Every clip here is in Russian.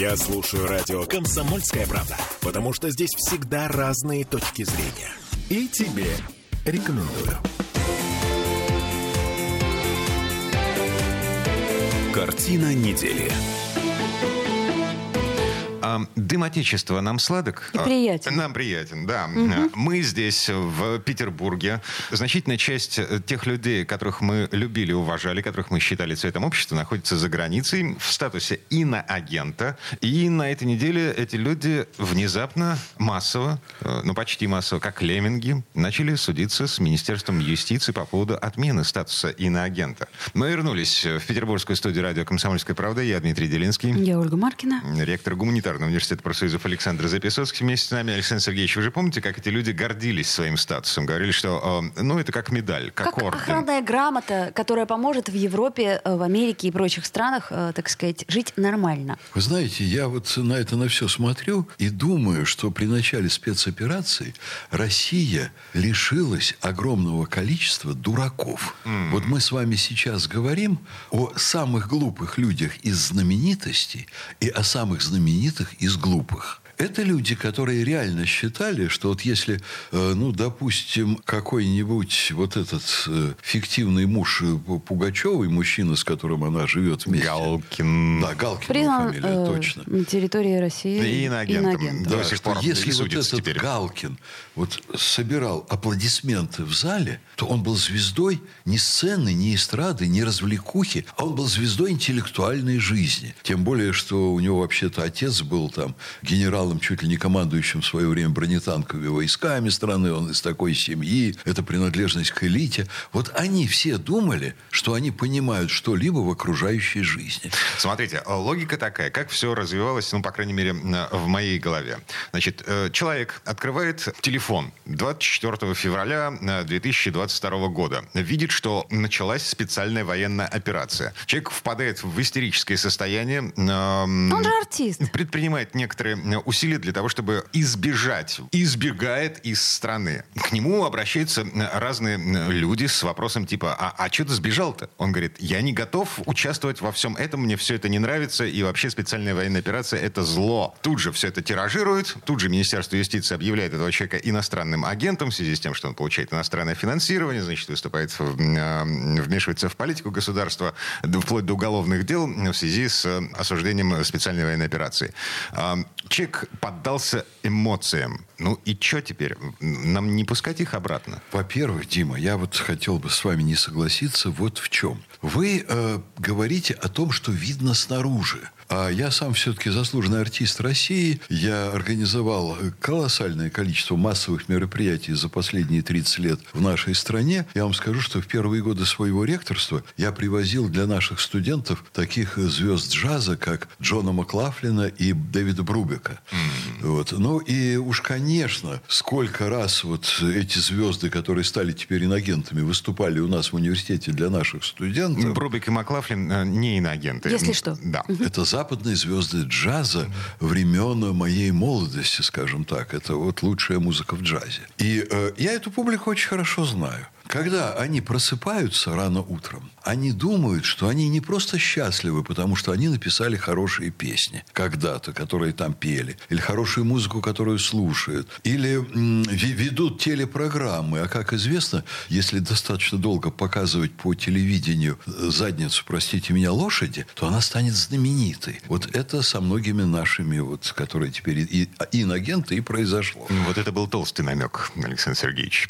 Я слушаю радио «Комсомольская правда», потому что здесь всегда разные точки зрения. И тебе рекомендую. Картина недели. Дым Отечества нам сладок? И приятен. Нам приятен, да. Мы здесь, в Петербурге. Значительная часть э, тех людей, которых мы любили, уважали, которых мы считали цветом общества, находится за границей в статусе иноагента. И на этой неделе эти люди внезапно, массово, э, ну почти массово, как лемминги, начали судиться с Министерством юстиции по поводу отмены статуса иноагента. Мы вернулись в петербургскую студию радио «Комсомольская правда». Я Дмитрий Делинский. Я Ольга Маркина. Ректор гуманитарного университета профсоюзов Александр Записовский вместе с нами. Александр Сергеевич, вы же помните, как эти люди гордились своим статусом? Говорили, что э, ну это как медаль, как, Как орден. охранная грамота, которая поможет в Европе, э, в Америке и прочих странах, э, так сказать, жить нормально. Вы знаете, я вот на это на все смотрю и думаю, что при начале спецоперации Россия лишилась огромного количества дураков. Вот мы с вами сейчас говорим о самых глупых людях из знаменитостей и о самых знаменитых из глупых. Это люди, которые реально считали, что вот если, э, ну, допустим, какой-нибудь вот этот э, фиктивный муж э, Пугачевой, мужчина, с которым она живет вместе. Галкин. Да, Галкин его Признан фамилия, э, точно. на территории России И иноагентом. иноагентом. До Да, сих что пор если вот этот теперь. Галкин вот собирал аплодисменты в зале, то он был звездой не сцены, не эстрады, не развлекухи, а он был звездой интеллектуальной жизни. Тем более, что у него вообще-то отец был там генералом, чуть ли не командующим в свое время бронетанковыми войсками страны, он из такой семьи, это принадлежность к элите. Вот они все думали, что они понимают что-либо в окружающей жизни. Смотрите, э, логика такая, как все развивалось, ну, по крайней мере, э, в моей голове. Значит, э, человек открывает телефон 24 февраля э, 2022 года, видит, что началась специальная военная операция. Человек впадает в истерическое состояние. Он же артист. предпринимает некоторые э, усилия для того, чтобы избежать, избегает из страны. К нему обращаются э, разные э, люди с вопросом типа, а, а что ты сбежал-то? Он говорит, я не готов участвовать во всем этом, мне все это не нравится, и вообще специальная военная операция — это зло. Тут же все это тиражирует, тут же Министерство юстиции объявляет этого человека иностранным агентом в связи с тем, что он получает иностранное финансирование, значит, выступает, э, вмешивается в политику государства, да, вплоть до уголовных дел в связи с осуждением специальной военной операции. А, Человек поддался эмоциям. Ну и что теперь? Нам не пускать их обратно? Во-первых, Дима, я вот хотел бы с вами не согласиться вот в чем. Вы э, говорите о том, что видно снаружи. А я сам все-таки заслуженный артист России. Я организовал колоссальное количество массовых мероприятий за последние 30 лет в нашей стране. Я вам скажу, что в первые годы своего ректорства я привозил для наших студентов таких звезд джаза, как Джона Маклафлина и Дэвида Брубека. Вот. Ну и уж, конечно, сколько раз вот эти звезды, которые стали теперь инагентами, выступали у нас в университете для наших студентов. Брубик и Маклафлин э, не иноагенты. Если что. Да. Это западные звезды джаза времен моей молодости, скажем так. Это вот лучшая музыка в джазе. И э, я эту публику очень хорошо знаю. Когда они просыпаются рано утром, они думают, что они не просто счастливы, потому что они написали хорошие песни когда-то, которые там пели, или хорошую музыку, которую слушают, или м, ве- ведут телепрограммы. А как известно, если достаточно долго показывать по телевидению э, задницу, простите меня, лошади, то она станет знаменитой. Вот это со многими нашими, вот, которые теперь и, и инагенты, и произошло. Вот это был толстый намек, Александр Сергеевич.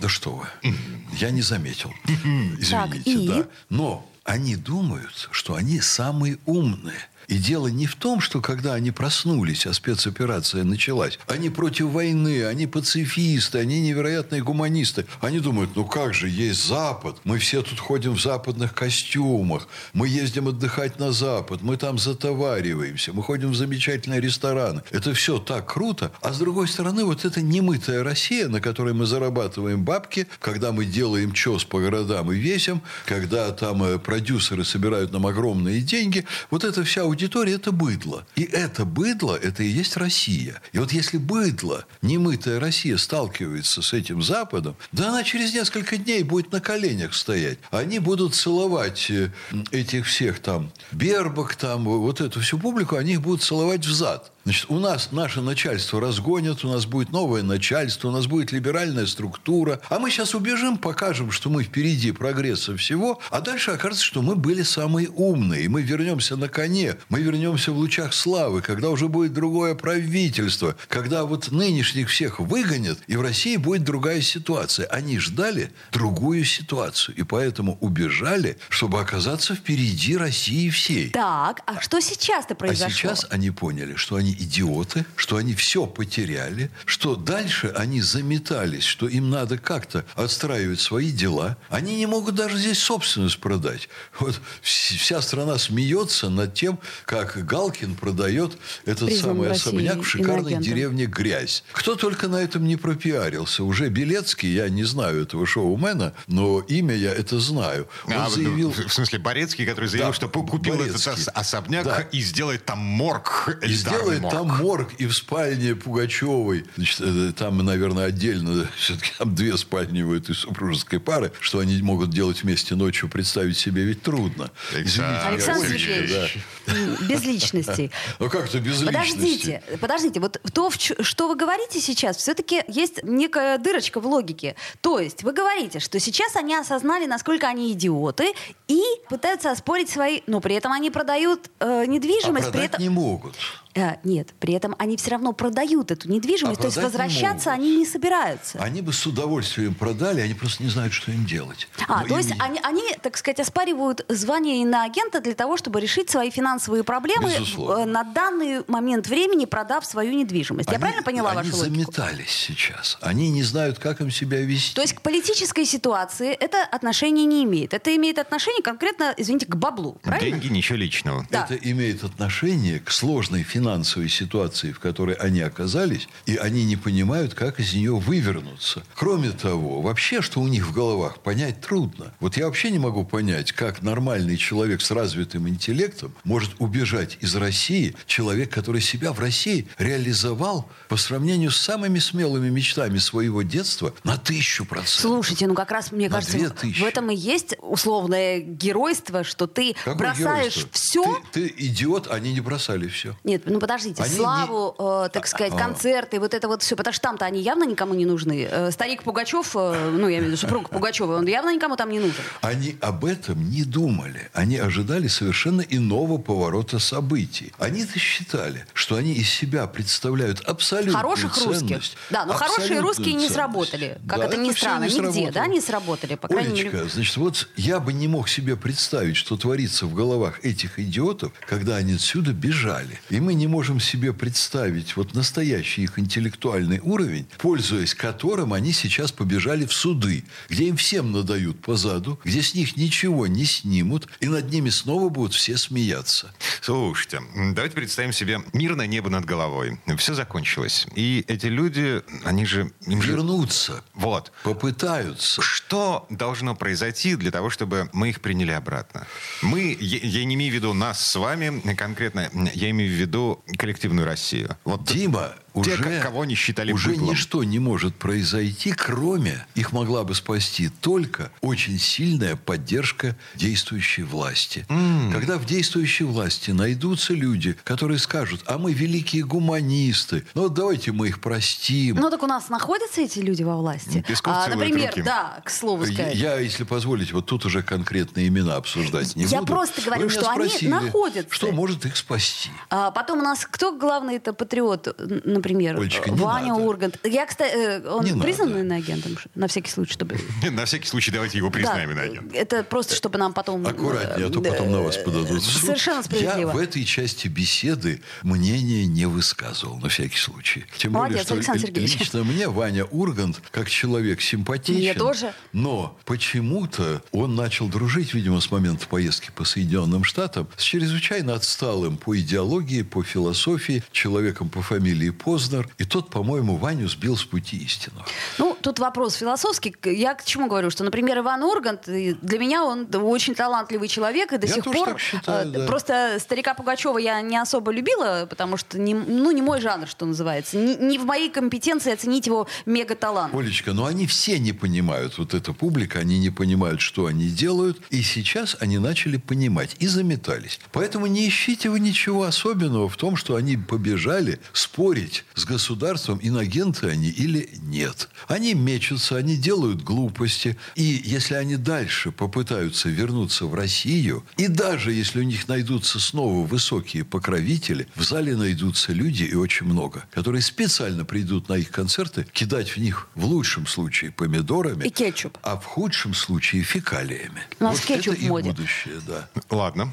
Да что вы. Я не заметил. Извините, Так, и? да. Но они думают, что они самые умные. И дело не в том, что когда они проснулись, а спецоперация началась, они против войны, они пацифисты, они невероятные гуманисты. Они думают, ну как же, есть Запад, мы все тут ходим в западных костюмах, мы ездим отдыхать на Запад, мы там затовариваемся, мы ходим в замечательные рестораны. Это все так круто. А с другой стороны, вот эта немытая Россия, на которой мы зарабатываем бабки, когда мы делаем чес по городам и весим, когда там э, продюсеры собирают нам огромные деньги, вот эта вся аудитория – это быдло. И это быдло – это и есть Россия. И вот если быдло, немытая Россия сталкивается с этим Западом, да она через несколько дней будет на коленях стоять. Они будут целовать э, этих всех там Бербак, там вот эту всю публику, они их будут целовать в зад. Значит, у нас наше начальство разгонят, у нас будет новое начальство, у нас будет либеральная структура. А мы сейчас убежим, покажем, что мы впереди прогресса всего, а дальше окажется, что мы были самые умные. Мы вернемся на коне, мы вернемся в лучах славы, когда уже будет другое правительство, когда вот нынешних всех выгонят, и в России будет другая ситуация. Они ждали другую ситуацию, и поэтому убежали, чтобы оказаться впереди России всей. Так, а что сейчас-то произошло? А сейчас они поняли, что они идиоты, что они все потеряли, что дальше они заметались, что им надо как-то отстраивать свои дела. Они не могут даже здесь собственность продать. Вот вся страна смеется над тем, как Галкин продает этот Признан самый России особняк в шикарной деревне Грязь. Кто только на этом не пропиарился. Уже Белецкий, я не знаю этого шоумена, но имя я это знаю. Он А, заявил... в смысле, Борецкий, который заявил, Да, что купил этот Борецкий. ос- особняк Да. и сделает там морг. И сделает морг. там морг и в спальне Пугачевой. Значит, э, там, наверное, отдельно все-таки там две спальни у этой супружеской пары, что они могут делать вместе ночью, представить себе ведь трудно. Извините, Александр Сергеевич, да. без личностей. Ну как-то без личности. Подождите, подождите, вот то, что вы говорите сейчас, все-таки есть некая дырочка в логике. То есть вы говорите, что сейчас они осознали, насколько они идиоты, и пытаются оспорить свои, но при этом они продают э, А недвижимость, при продать этом... не могут. Э, нет, при этом они все равно продают эту недвижимость, А то есть возвращаться могут. они не собираются. Они бы с удовольствием продали, они просто не знают, что им делать. А, Но то им есть не- они, они, так сказать, оспаривают звание иноагента для того, чтобы решить свои финансовые проблемы Безусловно. э, на данный момент времени, продав свою недвижимость. Я Они- правильно поняла они вашу логику? заметались сейчас. Они не знают, как им себя вести. То есть к политической ситуации это отношение не имеет. Это имеет отношение конкретно, извините, к баблу. Правильно? Деньги, ничего личного. Да. Это имеет отношение к сложной финансовой ситуации, в которой они оказались, и они не понимают, как из нее вывернуться. Кроме того, вообще, что у них в головах, понять трудно. Вот я вообще не могу понять, как нормальный человек с развитым интеллектом может убежать из России, человек, который себя в России реализовал по сравнению с самыми смелыми мечтами своего детства на тысячу процентов. Слушайте, ну как раз, мне На кажется, в этом и есть условное геройство, что ты Какое бросаешь геройство? все. Ты, ты идиот, они не бросали все. Нет, ну подождите, Они славу, э, так сказать, А. концерты, вот это вот все, потому что там-то они явно никому не нужны. Э, старик Пугачев, э, ну я имею в виду супруг Пугачева, он явно никому там не нужен. Они об этом не думали. Они ожидали совершенно иного поворота событий. Они-то считали, что они из себя представляют абсолютную Хороших русских. ценность. Да, но хорошие Абсолютную русские не ценность. сработали. Как Да, это ни всё странно, не нигде, да, не сработали, по крайней Олечка, мере. значит, вот я бы не мог себе представить, что творится в головах этих идиотов, когда они отсюда бежали. И мы не можем себе представить вот настоящий их интеллектуальный уровень, пользуясь которым они сейчас побежали в суды, где им всем надают по заду, где с них ничего не снимут, и над ними снова будут все смеяться. Слушайте, давайте представим себе мирное небо над головой. Все закончилось. И эти люди, они же... Им же... Вернутся, Вот. попытаются. Что должно произойти для того, чтобы мы их приняли обратно? Мы, я, я не имею в виду нас с вами конкретно, я имею в виду коллективную Россию. Вот Дима, уже, к- кого не считали уже быдлом. ничто не может произойти, кроме их могла бы спасти только очень сильная поддержка действующей власти. Когда в действующей власти найдутся люди, которые скажут, а мы великие гуманисты, ну вот давайте мы их простим. Ну так у нас находятся эти люди во власти. Песков А, например, руки. да, к слову Я, сказать. я, если позволите, вот тут уже конкретные имена обсуждать не Я буду. просто говорю, что они спросили, находятся. Что может их спасти? А потом у нас кто главный это патриот, например, Олечка, Ваня надо. Ургант. Я, кстати, э, он Не признан надо. иноагентом, на всякий случай, чтобы... На всякий случай давайте его признаем Да, иноагентом. это просто, чтобы нам потом... Аккуратнее, а то э, потом на вас подадут. Совершенно справедливо. Я в этой части беседы мнение не высказывал, на всякий случай. Тем более, Молодец, что Александр Сергеевич. лично мне Ваня Ургант, как человек симпатичен. Мне тоже. Но почему-то он начал дружить, видимо, с момента поездки по Соединенным Штатам, с чрезвычайно отсталым по идеологии, по философии, человеком по фамилии Пол, Познер, и тот, по-моему, Ваню сбил с пути истину. Ну, тут вопрос философский. Я к чему говорю? Что, например, Иван Ургант, для меня он очень талантливый человек, и до Я сих пор... считаю, э, да. Просто старика Пугачева я не особо любила, потому что не, ну, не мой жанр, что называется. Не, не в моей компетенции оценить его мега-талант. Олечка, но они все не понимают, вот эта публика, они не понимают, что они делают, и сейчас они начали понимать и заметались. Поэтому не ищите вы ничего особенного в том, что они побежали спорить с государством, инагенты они или нет. Они мечутся, они делают глупости, и если они дальше попытаются вернуться в Россию, и даже если у них найдутся снова высокие покровители, в зале найдутся люди, и очень много, которые специально придут на их концерты, кидать в них в лучшем случае помидорами, И кетчуп. а в худшем случае фекалиями. У нас вот кетчуп это в моде. будущее, да. Ладно,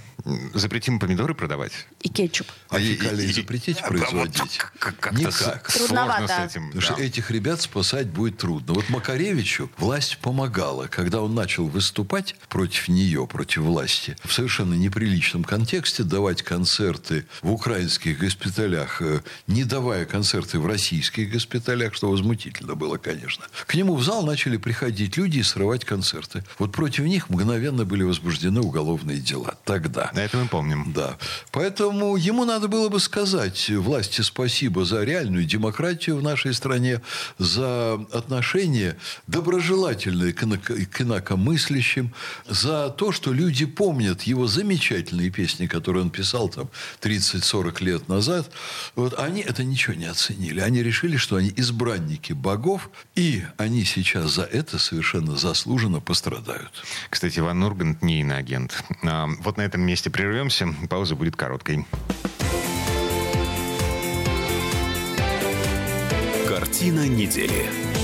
запретим помидоры продавать. И кетчуп. А И- фекалии и- запретить а, производить? вот как- как-то Никак. с- Трудновато. Сложно с этим. Потому да. что этих ребят спасать будет трудно. Вот Макаревичу власть помогала, когда он начал выступать против нее, против власти, в совершенно неприличном контексте, давать концерты в украинских госпиталях, э, не давая концерты в российских госпиталях, что возмутительно было, конечно. К нему в зал начали приходить люди и срывать концерты. Вот против них мгновенно были возбуждены уголовные дела. Тогда. Это мы помним. Да. Поэтому ему надо было бы сказать власти спасибо за реальную демократию в нашей стране, за отношение доброжелательное к, инакомыслящим, за то, что люди помнят его замечательные песни, которые он писал там 30-40 лет назад. Вот они это ничего не оценили. Они решили, что они избранники богов, и они сейчас за это совершенно заслуженно пострадают. Кстати, Иван Ургант не иноагент. А, Вот на этом месте прервемся. Пауза будет короткой. Картина недели.